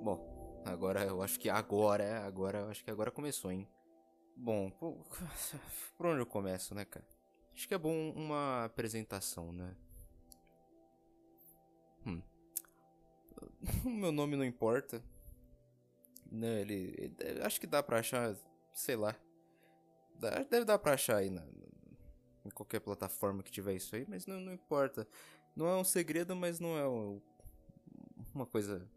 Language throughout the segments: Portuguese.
Bom, agora eu acho que agora, agora, eu acho que agora começou, hein? Bom, por, onde eu começo, né, cara? Acho que é bom uma apresentação, né? Hum. O meu nome não importa. Né, ele, ele acho que dá pra achar, sei lá. Dá, deve dar pra achar aí na, em qualquer plataforma que tiver isso aí, mas não, não importa. Não é um segredo, mas não é uma coisa.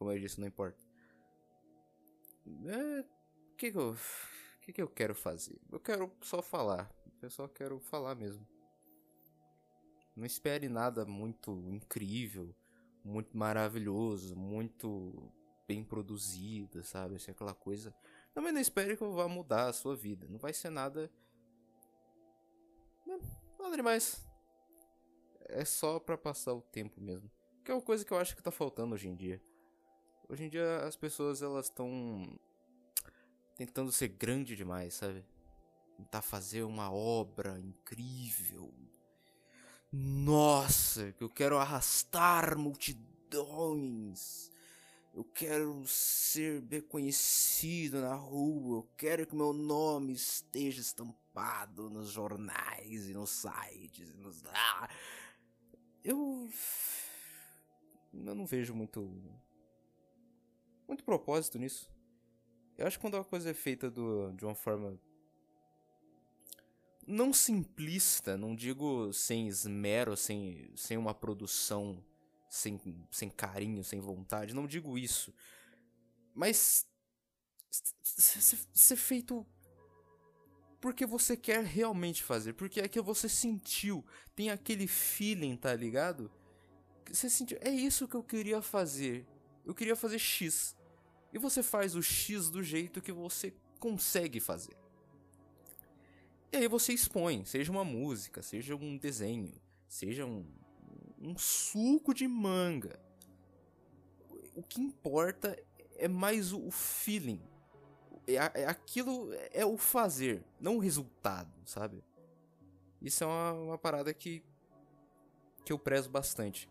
Como eu disse, não importa. É. O que, que eu. Que, que eu quero fazer? Eu quero só falar. Eu só quero falar mesmo. Não espere nada muito incrível, muito maravilhoso, muito bem produzido, sabe? Assim, aquela coisa. Também não espere que eu vá mudar a sua vida. Não vai ser nada. Nada demais. É só pra passar o tempo mesmo. Que é uma coisa que eu acho que tá faltando hoje em dia. Hoje em dia as pessoas elas estão tentando ser grande demais, sabe? Tentar fazer uma obra incrível. Nossa, que eu quero arrastar multidões. Eu quero ser bem conhecido na rua. Eu quero que meu nome esteja estampado nos jornais e nos sites. E nos... Ah! Eu. Eu não vejo muito. Muito propósito nisso. Eu acho que quando a coisa é feita do, de uma forma. Não simplista, não digo sem esmero, sem, sem uma produção sem, sem carinho, sem vontade. Não digo isso. Mas. Ser feito. Porque você quer realmente fazer. Porque é que você sentiu. Tem aquele feeling, tá ligado? Você sentiu. É isso que eu queria fazer. Eu queria fazer X. E você faz o X do jeito que você consegue fazer. E aí você expõe, seja uma música, seja um desenho, seja um, um suco de manga. O que importa é mais o feeling. É, é aquilo é o fazer, não o resultado, sabe? Isso é uma, uma parada que, que eu prezo bastante.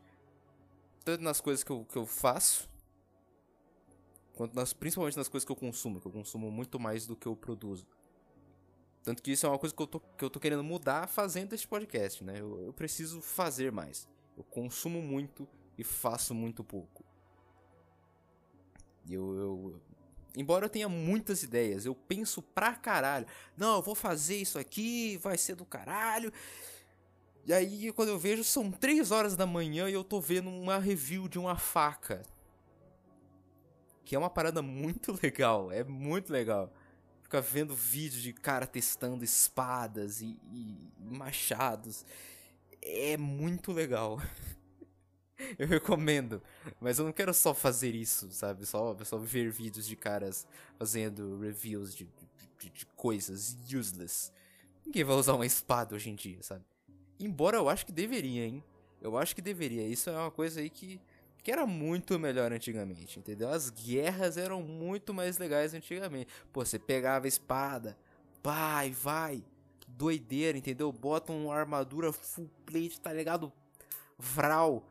Tanto nas coisas que eu, que eu faço, quanto nas, principalmente nas coisas que eu consumo, que eu consumo muito mais do que eu produzo. Tanto que isso é uma coisa que eu tô, que eu tô querendo mudar fazendo este podcast, né? Eu, eu preciso fazer mais. Eu consumo muito e faço muito pouco. Eu, eu, Embora eu tenha muitas ideias, eu penso pra caralho. Não, eu vou fazer isso aqui, vai ser do caralho. E aí, quando eu vejo, são 3 horas da manhã e eu tô vendo uma review de uma faca. Que é uma parada muito legal, é muito legal. Ficar vendo vídeos de cara testando espadas e, e machados é muito legal. eu recomendo. Mas eu não quero só fazer isso, sabe? Só, só ver vídeos de caras fazendo reviews de, de, de coisas useless. Ninguém vai usar uma espada hoje em dia, sabe? Embora eu acho que deveria, hein? Eu acho que deveria. Isso é uma coisa aí que, que era muito melhor antigamente, entendeu? As guerras eram muito mais legais antigamente. Pô, você pegava a espada, vai, vai doideira, entendeu? Botam uma armadura full plate, tá ligado? Vral.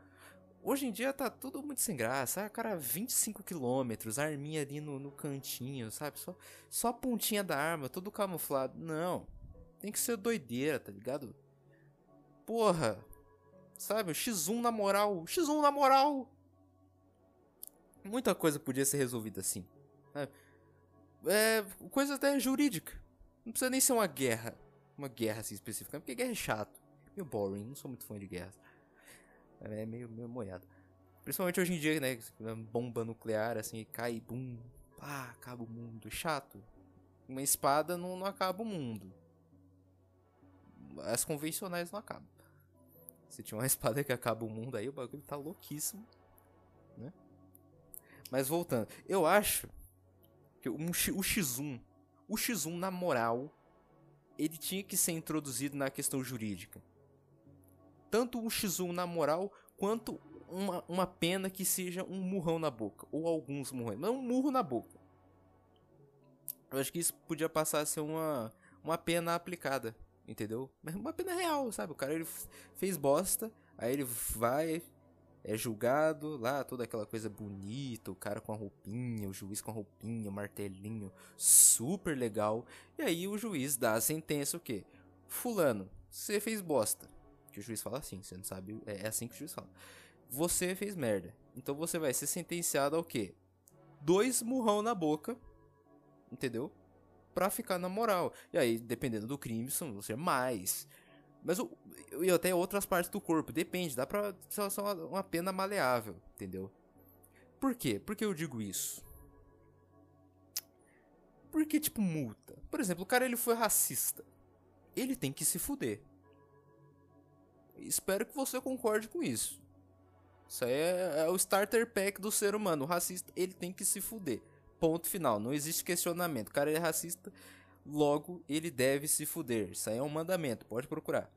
Hoje em dia tá tudo muito sem graça. Ah, cara, 25 km, arminha ali no, no cantinho, sabe? Só, só a pontinha da arma, todo camuflado. Não. Tem que ser doideira, tá ligado? Porra. Sabe? X1 na moral. X1 na moral. Muita coisa podia ser resolvida assim. É, é coisa até jurídica. Não precisa nem ser uma guerra uma guerra assim específica, porque guerra é chato, meio boring, não sou muito fã de guerra. É meio, meio moiado. Principalmente hoje em dia, né? Bomba nuclear, assim, cai, bum, pá, acaba o mundo. É chato. Uma espada não, não acaba o mundo. As convencionais não acabam. Se tinha uma espada que acaba o mundo aí, o bagulho tá louquíssimo. Né? Mas voltando, eu acho que um, o X1, o X1 na moral, ele tinha que ser introduzido na questão jurídica. Tanto um X1 na moral, quanto uma, uma pena que seja um murrão na boca. Ou alguns murrões. Mas um murro na boca. Eu acho que isso podia passar a ser uma, uma pena aplicada. Entendeu? Mas uma pena real, sabe? O cara ele fez bosta. Aí ele vai. É julgado lá, toda aquela coisa bonita, o cara com a roupinha, o juiz com a roupinha, o martelinho, super legal. E aí o juiz dá a sentença o quê? Fulano, você fez bosta. Que o juiz fala assim, você não sabe, é, é assim que o juiz fala. Você fez merda. Então você vai ser sentenciado ao quê? Dois murrão na boca, entendeu? Pra ficar na moral. E aí, dependendo do crime, são ser mais. Mas o, e até outras partes do corpo, depende, dá pra ser uma, uma pena maleável, entendeu? Por quê? Por que eu digo isso? Porque, tipo, multa. Por exemplo, o cara ele foi racista. Ele tem que se fuder. Espero que você concorde com isso. Isso aí é, é, o starter pack do ser humano. O racista, ele tem que se fuder. Ponto final. Não existe questionamento. O cara é racista, logo ele deve se fuder. Isso aí é um mandamento. Pode procurar.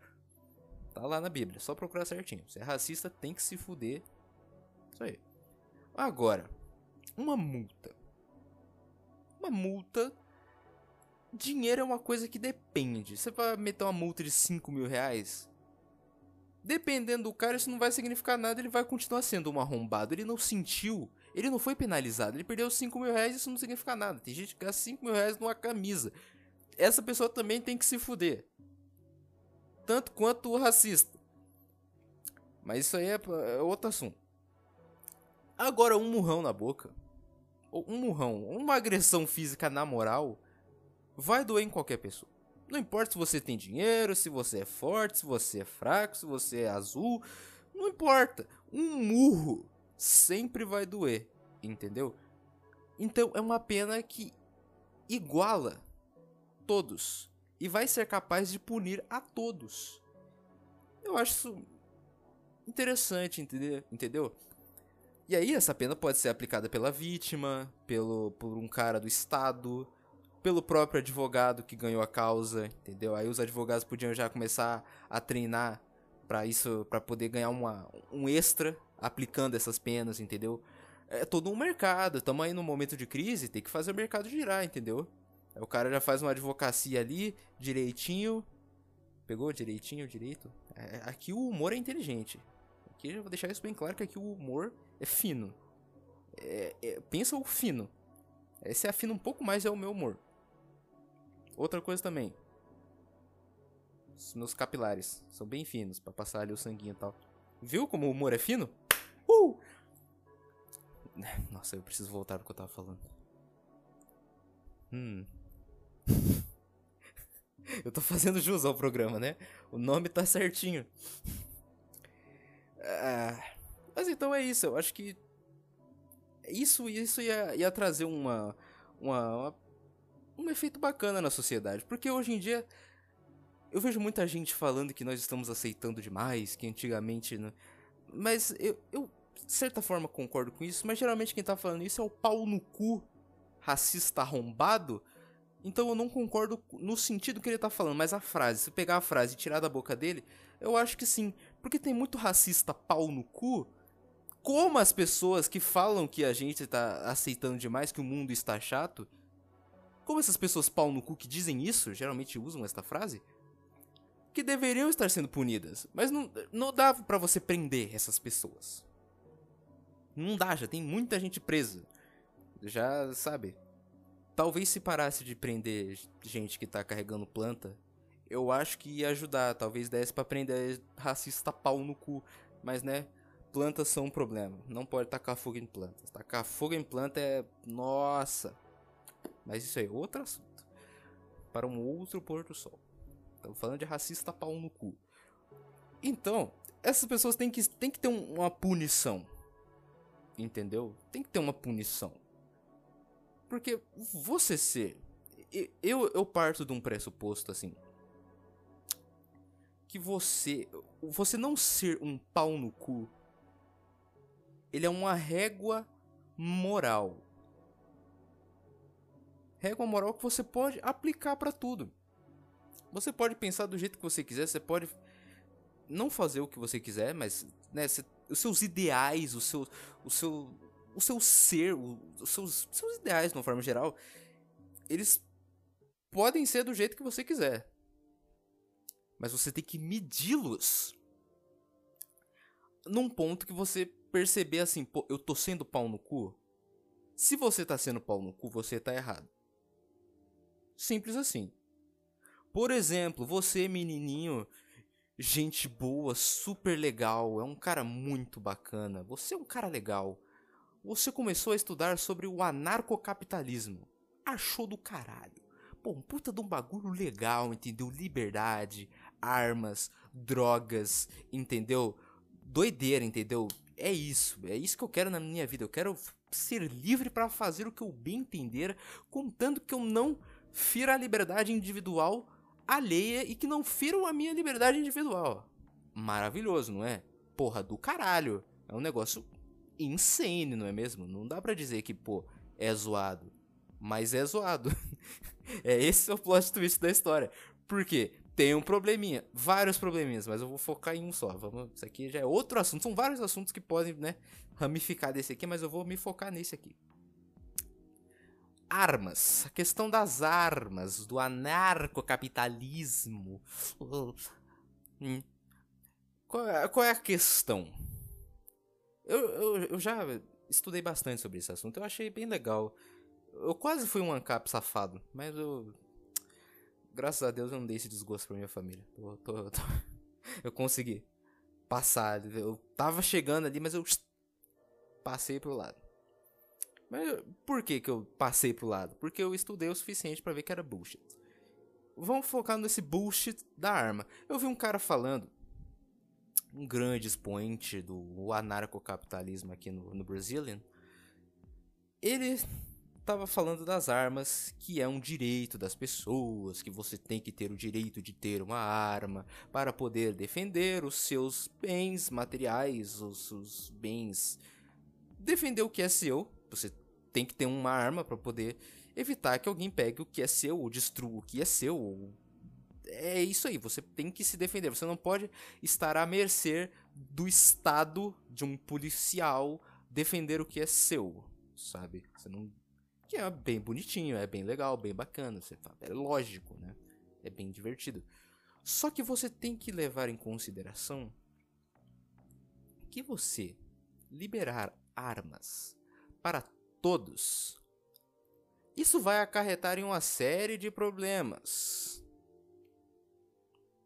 Tá lá na Bíblia. Só procurar certinho. Se é racista, tem que se fuder. Isso aí. Agora, uma multa. Uma multa. Dinheiro é uma coisa que depende. Você vai meter uma multa de 5 mil reais? Dependendo do cara, isso não vai significar nada, ele vai continuar sendo um arrombado. Ele não sentiu, ele não foi penalizado, ele perdeu 5 mil reais, isso não significa nada. Tem gente que gasta 5 mil reais numa camisa. Essa pessoa também tem que se fuder. Tanto quanto o racista. Mas isso aí é, é outro assunto. Agora, um murrão na boca, um murrão, uma agressão física na moral, vai doer em qualquer pessoa. Não importa se você tem dinheiro, se você é forte, se você é fraco, se você é azul. Não importa. Um murro sempre vai doer. Entendeu? Então é uma pena que iguala todos. E vai ser capaz de punir a todos. Eu acho isso interessante, entendeu? E aí essa pena pode ser aplicada pela vítima, pelo por um cara do estado, pelo próprio advogado que ganhou a causa, entendeu? Aí os advogados podiam já começar a treinar para isso, para poder ganhar uma, um extra aplicando essas penas, entendeu? É todo um mercado, estamos aí num momento de crise, tem que fazer o mercado girar, entendeu? O cara já faz uma advocacia ali, direitinho. Pegou direitinho, direito? É, aqui o humor é inteligente. Aqui eu vou deixar isso bem claro que aqui o humor é fino. É, é, pensa o fino. Esse afina um pouco mais é o meu humor. Outra coisa também. Os meus capilares são bem finos para passar ali o sanguinho e tal. Viu como o humor é fino? Uh! Nossa, eu preciso voltar pro que eu tava falando. Hum. eu tô fazendo jus ao programa, né? O nome tá certinho. Ah, mas então é isso. Eu acho que isso, isso ia, ia trazer uma, uma, uma um efeito bacana na sociedade. Porque hoje em dia eu vejo muita gente falando que nós estamos aceitando demais, que antigamente. Né? Mas eu, eu, de certa forma, concordo com isso, mas geralmente quem tá falando isso é o pau no cu racista arrombado. Então eu não concordo no sentido que ele tá falando, mas a frase, se pegar a frase e tirar da boca dele, eu acho que sim. Porque tem muito racista pau no cu. Como as pessoas que falam que a gente tá aceitando demais, que o mundo está chato, como essas pessoas pau no cu que dizem isso, geralmente usam esta frase, que deveriam estar sendo punidas. Mas não, não dá para você prender essas pessoas. Não dá, já tem muita gente presa. Já, sabe? Talvez se parasse de prender gente que tá carregando planta, eu acho que ia ajudar. Talvez desse pra prender racista pau no cu. Mas, né? Plantas são um problema. Não pode tacar fogo em plantas. Tacar fogo em planta é. Nossa! Mas isso é outro assunto. Para um outro pôr do sol. Estamos falando de racista pau no cu. Então, essas pessoas têm que, têm que ter uma punição. Entendeu? Tem que ter uma punição. Porque você ser. Eu, eu parto de um pressuposto assim. Que você. Você não ser um pau no cu. Ele é uma régua moral régua moral que você pode aplicar para tudo. Você pode pensar do jeito que você quiser, você pode não fazer o que você quiser, mas né, os seus ideais, o seu, o seu, o seu ser, os seus, seus ideais, de uma forma geral, eles podem ser do jeito que você quiser. Mas você tem que medi-los num ponto que você perceber assim, pô, eu tô sendo pau no cu? Se você tá sendo pau no cu, você tá errado. Simples assim. Por exemplo, você, menininho, gente boa, super legal, é um cara muito bacana, você é um cara legal. Você começou a estudar sobre o anarcocapitalismo. Achou do caralho. Um puta de um bagulho legal, entendeu? Liberdade, armas, drogas, entendeu? Doideira, entendeu? É isso, é isso que eu quero na minha vida. Eu quero ser livre para fazer o que eu bem entender, contando que eu não fira a liberdade individual alheia e que não firam a minha liberdade individual. Maravilhoso, não é? Porra do caralho. É um negócio insane, não é mesmo? Não dá para dizer que, pô, é zoado. Mas é zoado. é esse é o plot twist da história. Por quê? Tem um probleminha, vários probleminhas, mas eu vou focar em um só. Vamos, isso aqui já é outro assunto. São vários assuntos que podem, né, ramificar desse aqui, mas eu vou me focar nesse aqui armas, a questão das armas, do anarcocapitalismo. Hum. Qual, é, qual é a questão? Eu, eu, eu já estudei bastante sobre esse assunto, eu achei bem legal. Eu quase fui um ANCAP safado, mas eu. Graças a Deus eu não dei esse desgosto pra minha família. Eu, tô, eu, tô, eu consegui passar. Eu tava chegando ali, mas eu passei pro lado. Mas por que, que eu passei pro lado? Porque eu estudei o suficiente para ver que era bullshit. Vamos focar nesse bullshit da arma. Eu vi um cara falando, um grande expoente do anarcocapitalismo aqui no, no Brazilian. Ele estava falando das armas, que é um direito das pessoas, que você tem que ter o direito de ter uma arma para poder defender os seus bens materiais, os seus bens. Defender o que é seu. Você tem que ter uma arma para poder evitar que alguém pegue o que é seu ou destrua o que é seu. Ou... É isso aí, você tem que se defender. Você não pode estar à mercê do estado de um policial defender o que é seu, sabe? Você não que é bem bonitinho, é bem legal, bem bacana, você fala, é lógico, né? É bem divertido. Só que você tem que levar em consideração que você liberar armas para todos. Isso vai acarretar em uma série de problemas.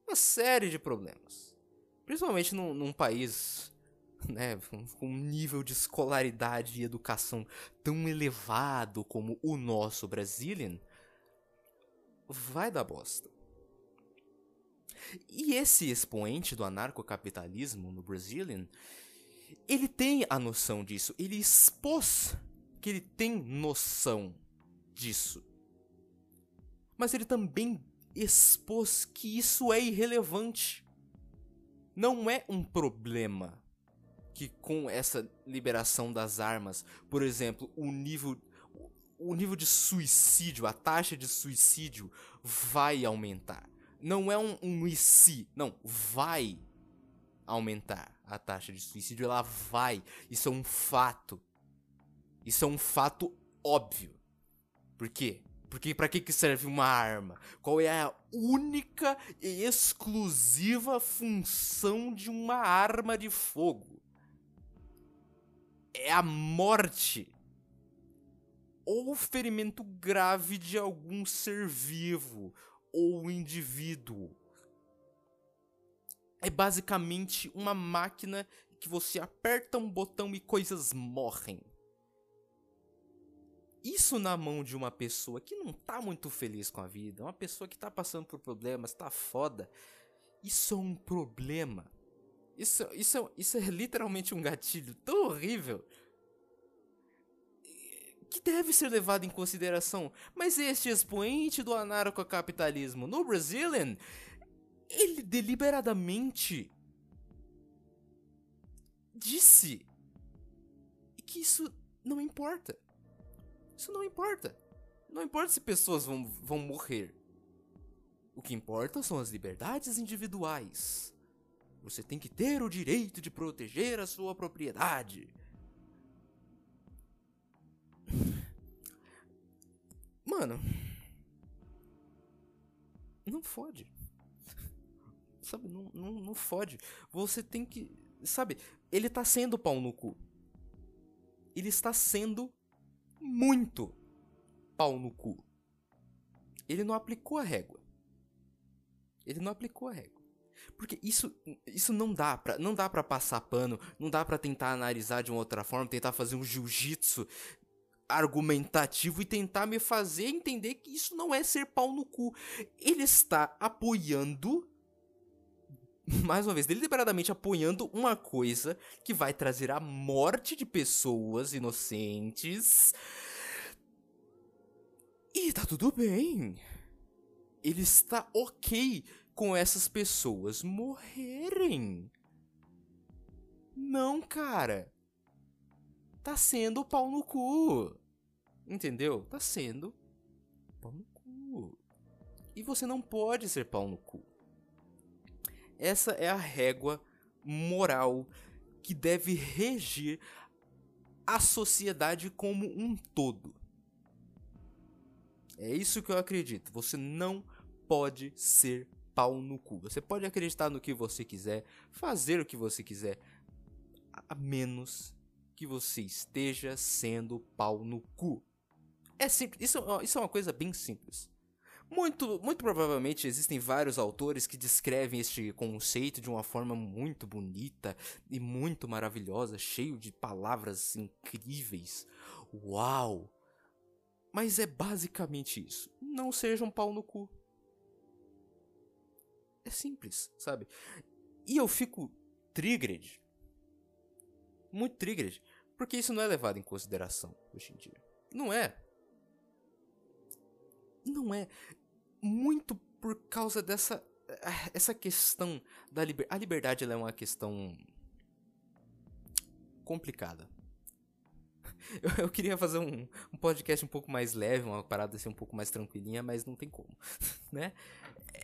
Uma série de problemas. Principalmente num, num país né, com um nível de escolaridade e educação tão elevado como o nosso Brazilian, vai dar bosta. E esse expoente do anarcocapitalismo no Brazilian, ele tem a noção disso, ele expôs que ele tem noção disso. Mas ele também expôs que isso é irrelevante. Não é um problema que com essa liberação das armas, por exemplo, o nível o nível de suicídio, a taxa de suicídio vai aumentar. Não é um, um e se, não, vai aumentar a taxa de suicídio, ela vai. Isso é um fato. Isso é um fato óbvio. Por quê? Porque para que, que serve uma arma? Qual é a única e exclusiva função de uma arma de fogo? É a morte ou ferimento grave de algum ser vivo ou indivíduo. É basicamente uma máquina que você aperta um botão e coisas morrem. Isso na mão de uma pessoa que não tá muito feliz com a vida, uma pessoa que tá passando por problemas, tá foda. Isso é um problema. Isso, isso, isso é literalmente um gatilho tão horrível que deve ser levado em consideração. Mas este expoente do anarcocapitalismo no Brazilian, ele deliberadamente disse que isso não importa. Isso não importa. Não importa se pessoas vão, vão morrer. O que importa são as liberdades individuais. Você tem que ter o direito de proteger a sua propriedade. Mano. Não fode. Sabe, não, não, não fode. Você tem que sabe, ele tá sendo pau no cu. Ele está sendo muito pau no cu. Ele não aplicou a régua. Ele não aplicou a régua. Porque isso, isso não dá para não dá para passar pano, não dá para tentar analisar de uma outra forma, tentar fazer um jiu-jitsu argumentativo e tentar me fazer entender que isso não é ser pau no cu. Ele está apoiando mais uma vez, deliberadamente apoiando uma coisa que vai trazer a morte de pessoas inocentes. E tá tudo bem. Ele está ok com essas pessoas morrerem. Não, cara. Tá sendo pau no cu. Entendeu? Tá sendo pau no cu. E você não pode ser pau no cu. Essa é a régua moral que deve regir a sociedade como um todo. É isso que eu acredito. Você não pode ser pau no cu. Você pode acreditar no que você quiser, fazer o que você quiser, a menos que você esteja sendo pau no cu. É simples. Isso, isso é uma coisa bem simples. Muito, muito provavelmente existem vários autores que descrevem este conceito de uma forma muito bonita e muito maravilhosa, cheio de palavras incríveis. Uau! Mas é basicamente isso. Não seja um pau no cu. É simples, sabe? E eu fico triggered. Muito triggered. Porque isso não é levado em consideração hoje em dia. Não é. Não é. Muito por causa dessa. Essa questão da liberdade. A liberdade é uma questão. complicada. Eu, eu queria fazer um, um, podcast um pouco mais leve, uma parada assim um pouco mais tranquilinha, mas não tem como, né?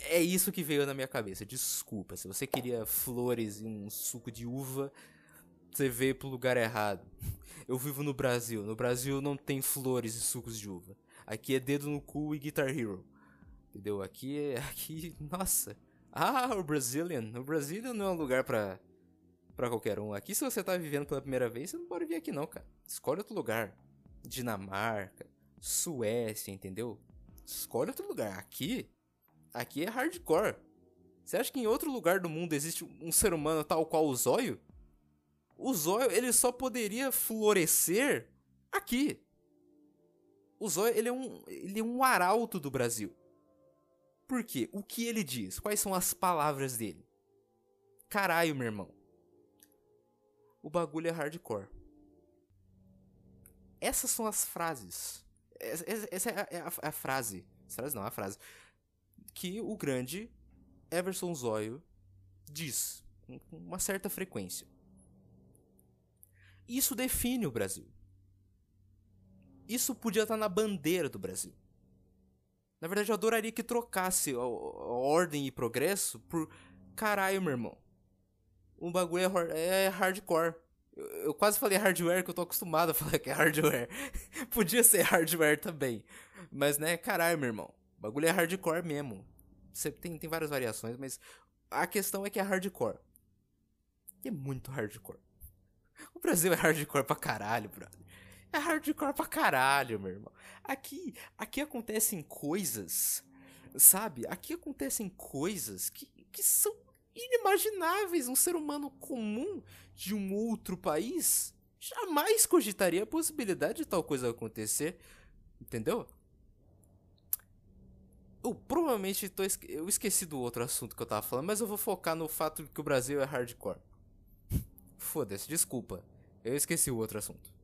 É isso que veio na minha cabeça. Desculpa, se você queria flores e um suco de uva, você veio pro lugar errado. Eu vivo no Brasil. No Brasil não tem flores e sucos de uva. Aqui é dedo no cu e Guitar Hero. Entendeu? Aqui é. Aqui. Nossa. Ah, o Brazilian. O Brazilian não é um lugar pra. pra qualquer um. Aqui, se você tá vivendo pela primeira vez, você não pode vir aqui, não, cara. Escolhe outro lugar. Dinamarca. Suécia, entendeu? Escolhe outro lugar. Aqui. Aqui é hardcore. Você acha que em outro lugar do mundo existe um ser humano tal qual o zóio? O zóio, ele só poderia florescer aqui. O zóio, ele é um, ele é um arauto do Brasil. Por quê? O que ele diz? Quais são as palavras dele? Caralho, meu irmão. O bagulho é hardcore. Essas são as frases. Essa é a, é a, é a frase. Frase não, a frase. Que o grande Everson Zóio diz com uma certa frequência. Isso define o Brasil. Isso podia estar na bandeira do Brasil. Na verdade, eu adoraria que trocasse a, ordem e progresso por caralho, meu irmão. O bagulho é, é hardcore. Eu, eu, quase falei hardware, que eu tô acostumado a falar que é hardware. Podia ser hardware também. Mas, né, caralho, meu irmão. O bagulho é hardcore mesmo. Você tem, tem várias variações, mas a questão é que é hardcore. E é muito hardcore. O Brasil é hardcore pra caralho, brother. É hardcore pra caralho, meu irmão. Aqui, aqui acontecem coisas, sabe? Aqui acontecem coisas que, que são inimagináveis. Um ser humano comum de um outro país jamais cogitaria a possibilidade de tal coisa acontecer. Entendeu? Eu provavelmente tô eu esqueci do outro assunto que eu tava falando, mas eu vou focar no fato de que o Brasil é hardcore. Foda-se, desculpa. Eu esqueci o outro assunto.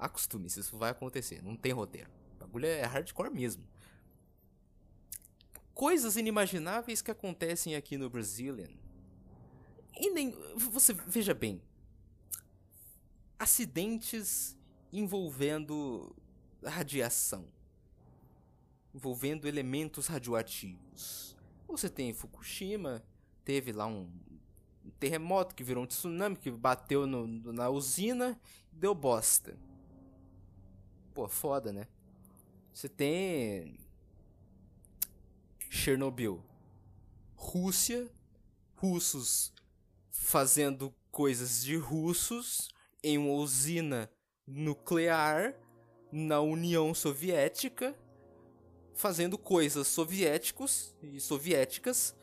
Acostume-se, isso vai acontecer. Não tem roteiro. O bagulho é hardcore mesmo. Coisas inimagináveis que acontecem aqui no Brazilian. E nem. Você veja bem. Acidentes envolvendo radiação. Envolvendo elementos radioativos. Você tem Fukushima, teve lá um terremoto que virou um tsunami que bateu no, na usina e deu bosta. Pô, foda, né? Você tem. Chernobyl. Rússia. Russos fazendo coisas de russos em uma usina nuclear na União Soviética, fazendo coisas soviéticos e soviéticas.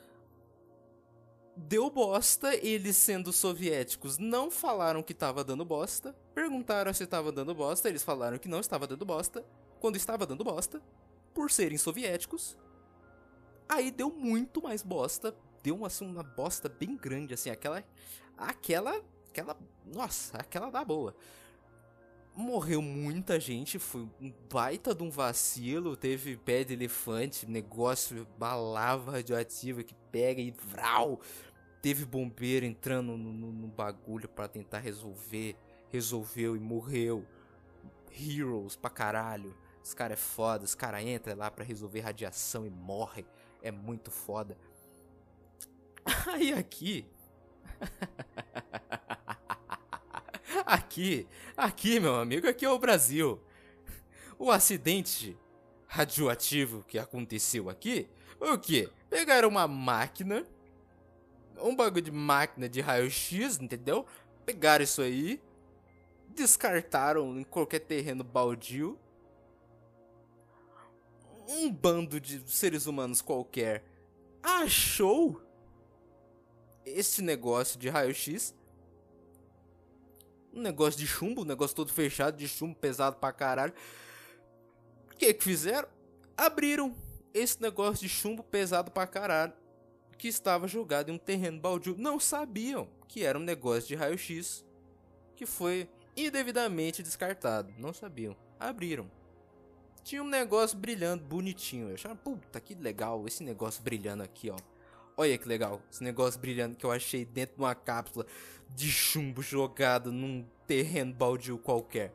Deu bosta, eles sendo soviéticos não falaram que estava dando bosta, perguntaram se estava dando bosta, eles falaram que não estava dando bosta, quando estava dando bosta, por serem soviéticos. Aí deu muito mais bosta, deu assim, uma bosta bem grande, assim, aquela. Aquela. Aquela. Nossa, aquela da boa morreu muita gente, foi um baita de um vacilo, teve pé de elefante, negócio, uma lava radioativa que pega e vral. Teve bombeiro entrando no, no, no bagulho para tentar resolver, resolveu e morreu. Heroes pra caralho. Os cara é foda, os cara entra lá para resolver radiação e morre. É muito foda. Aí aqui Aqui, aqui, meu amigo, aqui é o Brasil. O acidente radioativo que aconteceu aqui, o que? Pegaram uma máquina, um bagulho de máquina de raio-x, entendeu? Pegaram isso aí, descartaram em qualquer terreno baldio. Um bando de seres humanos qualquer achou esse negócio de raio-x um negócio de chumbo, um negócio todo fechado, de chumbo pesado pra caralho. O que que fizeram? Abriram esse negócio de chumbo pesado pra caralho que estava jogado em um terreno baldio. Não sabiam que era um negócio de raio-x que foi indevidamente descartado. Não sabiam. Abriram. Tinha um negócio brilhando, bonitinho. Eu achava, puta, que legal esse negócio brilhando aqui, ó. Olha que legal, esse negócio brilhando que eu achei dentro de uma cápsula de chumbo jogado num terreno baldio qualquer.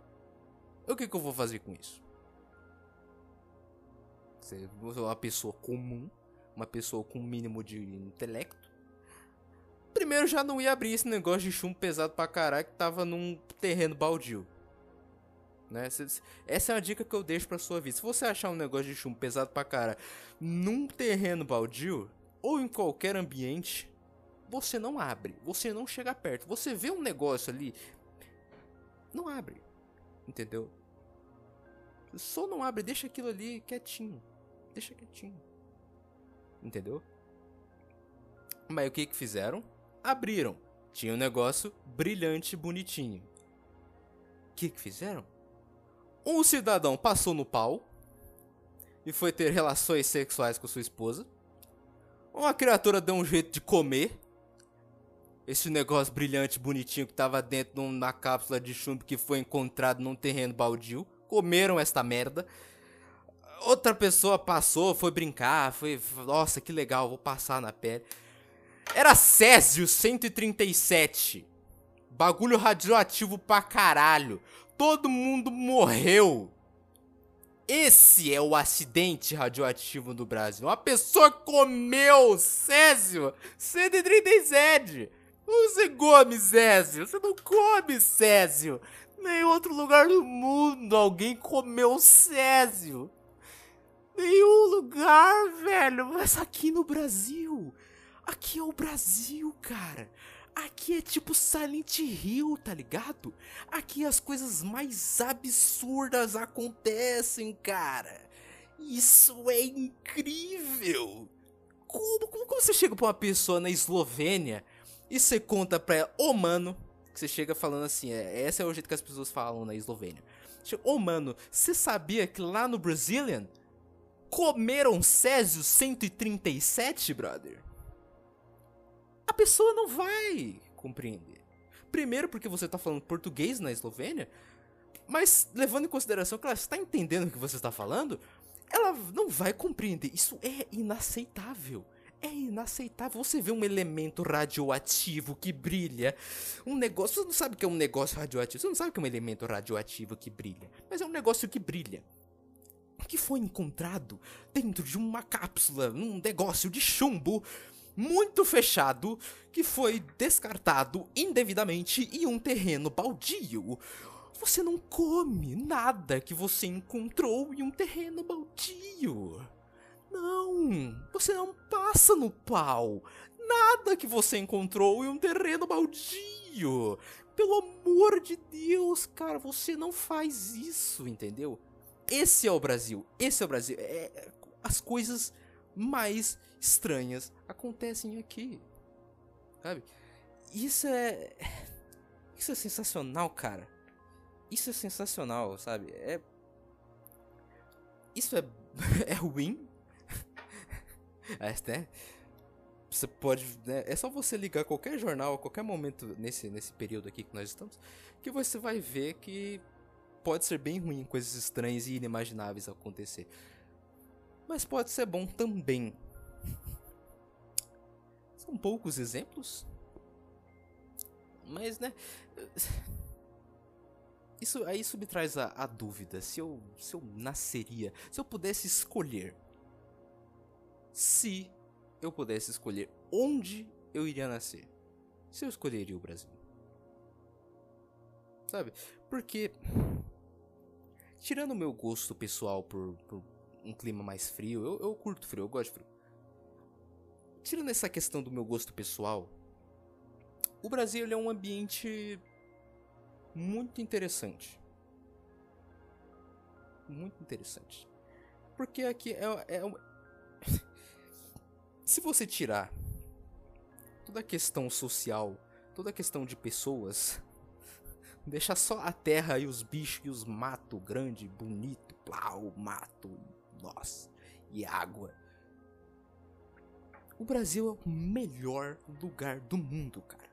O que, que eu vou fazer com isso? Você é uma pessoa comum, uma pessoa com um mínimo de intelecto. Primeiro já não ia abrir esse negócio de chumbo pesado pra caralho que tava num terreno baldio. Né? Essa é uma dica que eu deixo pra sua vida. Se você achar um negócio de chumbo pesado pra caralho num terreno baldio, ou em qualquer ambiente, você não abre, você não chega perto. Você vê um negócio ali, não abre. Entendeu? Só não abre, deixa aquilo ali quietinho. Deixa quietinho. Entendeu? Mas o que que fizeram? Abriram. Tinha um negócio brilhante, bonitinho. O que que fizeram? Um cidadão passou no pau e foi ter relações sexuais com sua esposa. Uma criatura deu um jeito de comer esse negócio brilhante, bonitinho que tava dentro na cápsula de chumbo que foi encontrado num terreno baldio. Comeram esta merda. Outra pessoa passou, foi brincar, foi. Nossa, que legal, vou passar na pele. Era Césio 137. Bagulho radioativo pra caralho. Todo mundo morreu. Esse é o acidente radioativo do Brasil. Uma pessoa comeu Césio 137. Você come Césio. Você não come Césio. Nem outro lugar do mundo alguém comeu Césio. Nenhum lugar, velho. Mas aqui no Brasil. Aqui é o Brasil, cara. Aqui é tipo Silent Hill, tá ligado? Aqui as coisas mais absurdas acontecem, cara. Isso é incrível. Como, como, como você chega pra uma pessoa na Eslovênia e você conta pra ela, ô oh, mano, que você chega falando assim, é, esse é o jeito que as pessoas falam na Eslovênia. Ô oh, mano, você sabia que lá no Brazilian comeram Césio 137, brother? A pessoa não vai compreender. Primeiro, porque você tá falando português na Eslovênia, mas levando em consideração que ela está entendendo o que você está falando, ela não vai compreender. Isso é inaceitável. É inaceitável você ver um elemento radioativo que brilha. Um negócio. Você não sabe o que é um negócio radioativo. Você não sabe o que é um elemento radioativo que brilha. Mas é um negócio que brilha. Que foi encontrado dentro de uma cápsula, num negócio de chumbo muito fechado que foi descartado indevidamente em um terreno baldio. Você não come nada que você encontrou em um terreno baldio. Não, você não passa no pau. Nada que você encontrou em um terreno baldio. Pelo amor de Deus, cara, você não faz isso, entendeu? Esse é o Brasil. Esse é o Brasil. É, é as coisas mais estranhas acontecem aqui. Sabe? Isso é. Isso é sensacional, cara. Isso é sensacional, sabe? É. Isso é. é ruim. é? Você pode. Né? É só você ligar qualquer jornal a qualquer momento nesse, nesse período aqui que nós estamos. Que você vai ver que pode ser bem ruim coisas estranhas e inimagináveis acontecer. Mas pode ser bom também. São poucos exemplos. Mas, né. Isso aí isso me traz a, a dúvida. Se eu, se eu nasceria. Se eu pudesse escolher. Se eu pudesse escolher onde eu iria nascer. Se eu escolheria o Brasil. Sabe? Porque. Tirando o meu gosto pessoal por, por um clima mais frio, eu, eu curto frio, eu gosto de frio. Tirando essa questão do meu gosto pessoal, o Brasil é um ambiente muito interessante. Muito interessante. Porque aqui é, é Se você tirar toda a questão social, toda a questão de pessoas, deixar só a terra e os bichos e os mato grande, bonito, plau, mato, nossa, e água. O Brasil é o melhor lugar do mundo, cara.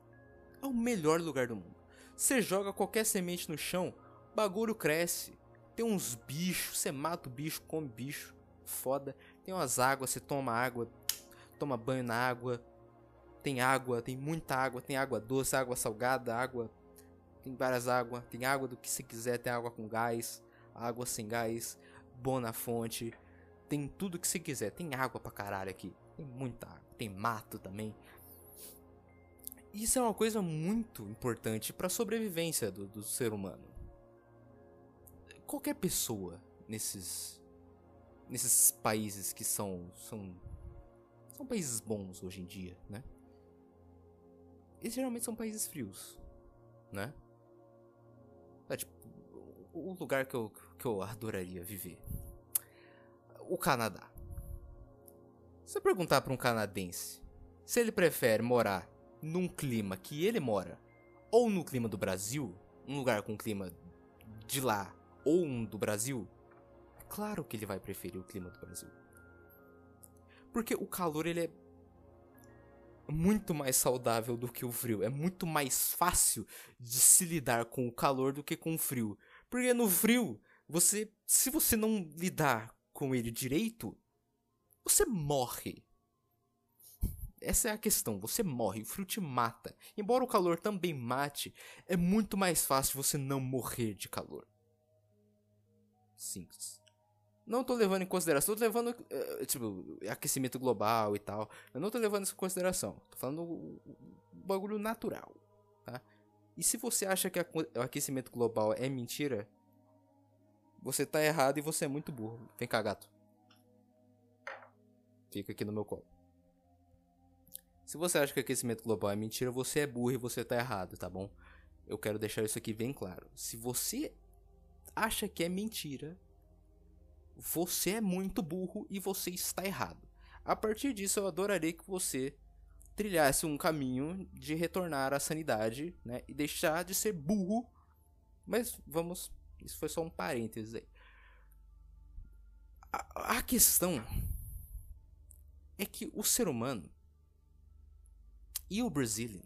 É o melhor lugar do mundo. Você joga qualquer semente no chão, bagulho cresce. Tem uns bichos, você mata o bicho, come bicho. Foda. Tem umas águas, você toma água, toma banho na água. Tem água, tem muita água, tem água doce, água salgada, água. Tem várias águas, tem água do que você quiser, tem água com gás, água sem gás, bom na fonte. Tem tudo que você quiser, tem água pra caralho aqui. Tem muita água, tem mato também. Isso é uma coisa muito importante para a sobrevivência do, do ser humano. Qualquer pessoa nesses nesses países que são são são países bons hoje em dia, né? Eles geralmente são países frios, né? É tipo o lugar que eu, que eu adoraria viver. O Canadá. Se você perguntar para um canadense se ele prefere morar num clima que ele mora, ou no clima do Brasil, um lugar com clima de lá, ou um do Brasil, é claro que ele vai preferir o clima do Brasil. Porque o calor ele é muito mais saudável do que o frio. É muito mais fácil de se lidar com o calor do que com o frio. Porque no frio, você, se você não lidar com ele direito, você morre. Essa é a questão, você morre, o frio te mata. Embora o calor também mate, é muito mais fácil você não morrer de calor. Simples. Não tô levando em consideração, tô levando, uh, tipo, aquecimento global e tal. Eu não tô levando isso em consideração. Tô falando o bagulho natural, tá? E se você acha que o aquecimento global é mentira, você tá errado e você é muito burro. Vem cá, gato. Fica aqui no meu colo. Se você acha que aquecimento global é mentira, você é burro e você tá errado, tá bom? Eu quero deixar isso aqui bem claro. Se você acha que é mentira, você é muito burro e você está errado. A partir disso, eu adoraria que você trilhasse um caminho de retornar à sanidade, né? E deixar de ser burro. Mas vamos. Isso foi só um parênteses aí. A, a questão é que o ser humano e o Brazilian,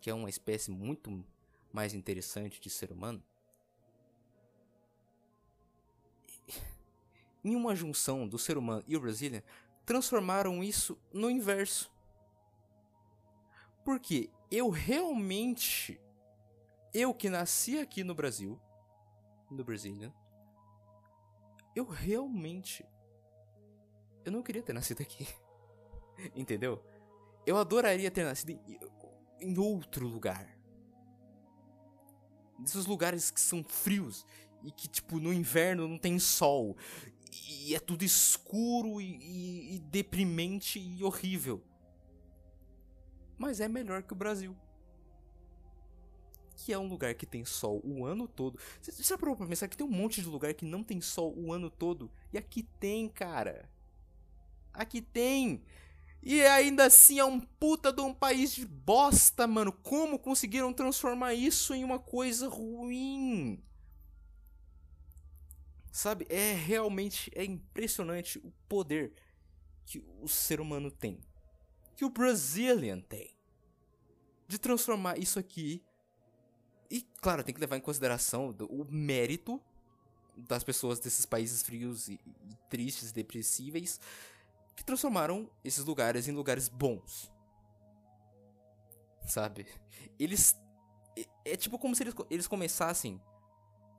que é uma espécie muito mais interessante de ser humano, em uma junção do ser humano e o Brazilian, transformaram isso no inverso. Porque eu realmente, eu que nasci aqui no Brasil, no Brazilian, eu realmente, eu não queria ter nascido aqui. Entendeu? Eu adoraria ter nascido em, em outro lugar. Desses lugares que são frios e que, tipo, no inverno não tem sol. E é tudo escuro e, e, e deprimente e horrível. Mas é melhor que o Brasil. que é um lugar que tem sol o ano todo. Você já parou pra pensar que tem um monte de lugar que não tem sol o ano todo? E aqui tem, cara. Aqui tem. E ainda assim é um puta de um país de bosta, mano. Como conseguiram transformar isso em uma coisa ruim? Sabe? É realmente é impressionante o poder que o ser humano tem. Que o Brazilian tem. De transformar isso aqui. E, claro, tem que levar em consideração o mérito das pessoas desses países frios e, e tristes, depressíveis que transformaram esses lugares em lugares bons. Sabe? Eles. É, é tipo como se eles, eles começassem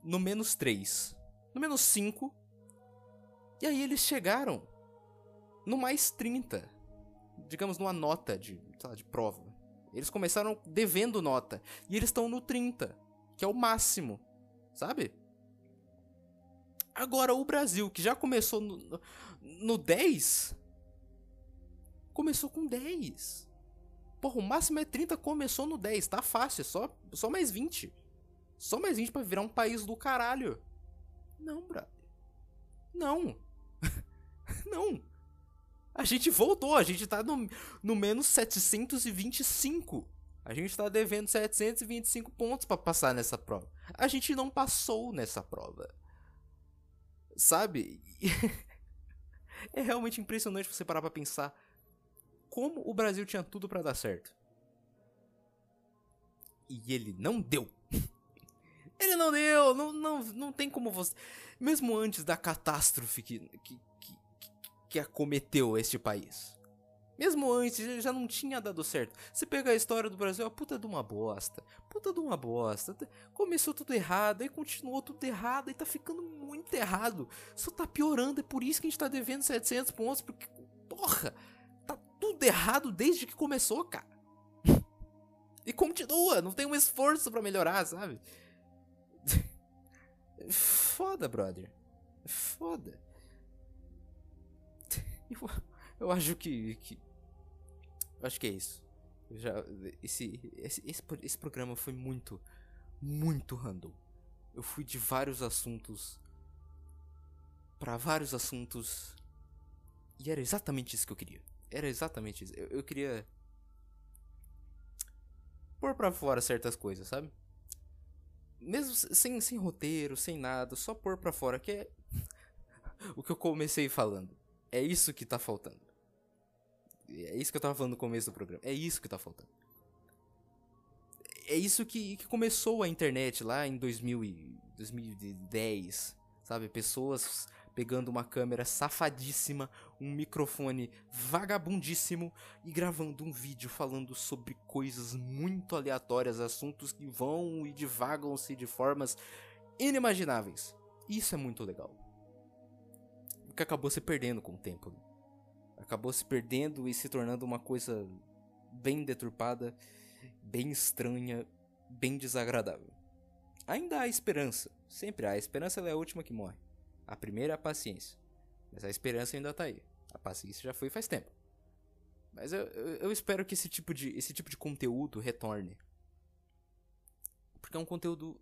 no menos 3, no menos 5, e aí eles chegaram no mais 30. Digamos, numa nota de, lá, de prova. Eles começaram devendo nota. E eles estão no 30, que é o máximo. Sabe? Agora, o Brasil, que já começou no, no 10, começou com 10. Porra, o máximo é 30, começou no 10. Tá fácil, é só, só mais 20. Só mais 20 pra virar um país do caralho. Não, brother. Não. não. A gente voltou, a gente tá no, no menos 725. A gente tá devendo 725 pontos para passar nessa prova. A gente não passou nessa prova. Sabe? é realmente impressionante você parar pra pensar como o Brasil tinha tudo para dar certo. E ele não deu. ele não deu, não, não, não tem como você. Mesmo antes da catástrofe que, que, que, que acometeu este país. Mesmo antes, já não tinha dado certo. Você pega a história do Brasil, a puta de uma bosta. Puta de uma bosta. Começou tudo errado, aí continuou tudo errado, e tá ficando muito errado. Só tá piorando, é por isso que a gente tá devendo 700 pontos, porque, porra, tudo errado desde que começou, cara. E continua, não tem um esforço para melhorar, sabe? Foda, brother. Foda. Eu, eu acho que, que. Eu acho que é isso. já, esse, esse, esse, esse programa foi muito, muito random. Eu fui de vários assuntos para vários assuntos e era exatamente isso que eu queria. Era exatamente isso. Eu, eu queria. pôr pra fora certas coisas, sabe? Mesmo sem, sem roteiro, sem nada, só pôr pra fora, que é. o que eu comecei falando. É isso que tá faltando. É isso que eu tava falando no começo do programa. É isso que tá faltando. É isso que, que começou a internet lá em 2000 e 2010, sabe? Pessoas pegando uma câmera safadíssima, um microfone vagabundíssimo e gravando um vídeo falando sobre coisas muito aleatórias, assuntos que vão e divagam-se de formas inimagináveis. Isso é muito legal. O que acabou se perdendo com o tempo. Né? Acabou se perdendo e se tornando uma coisa bem deturpada, bem estranha, bem desagradável. Ainda há esperança. Sempre há. A esperança é a última que morre. A primeira é a paciência. Mas a esperança ainda tá aí. A paciência já foi faz tempo. Mas eu, eu, eu, espero que esse tipo, de, esse tipo de conteúdo retorne. Porque é um conteúdo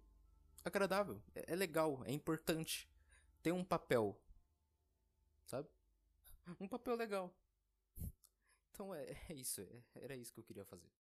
agradável, é, é legal, é importante. Tem um papel. Sabe? Um papel legal. Então é, é isso, é, era isso que eu queria fazer.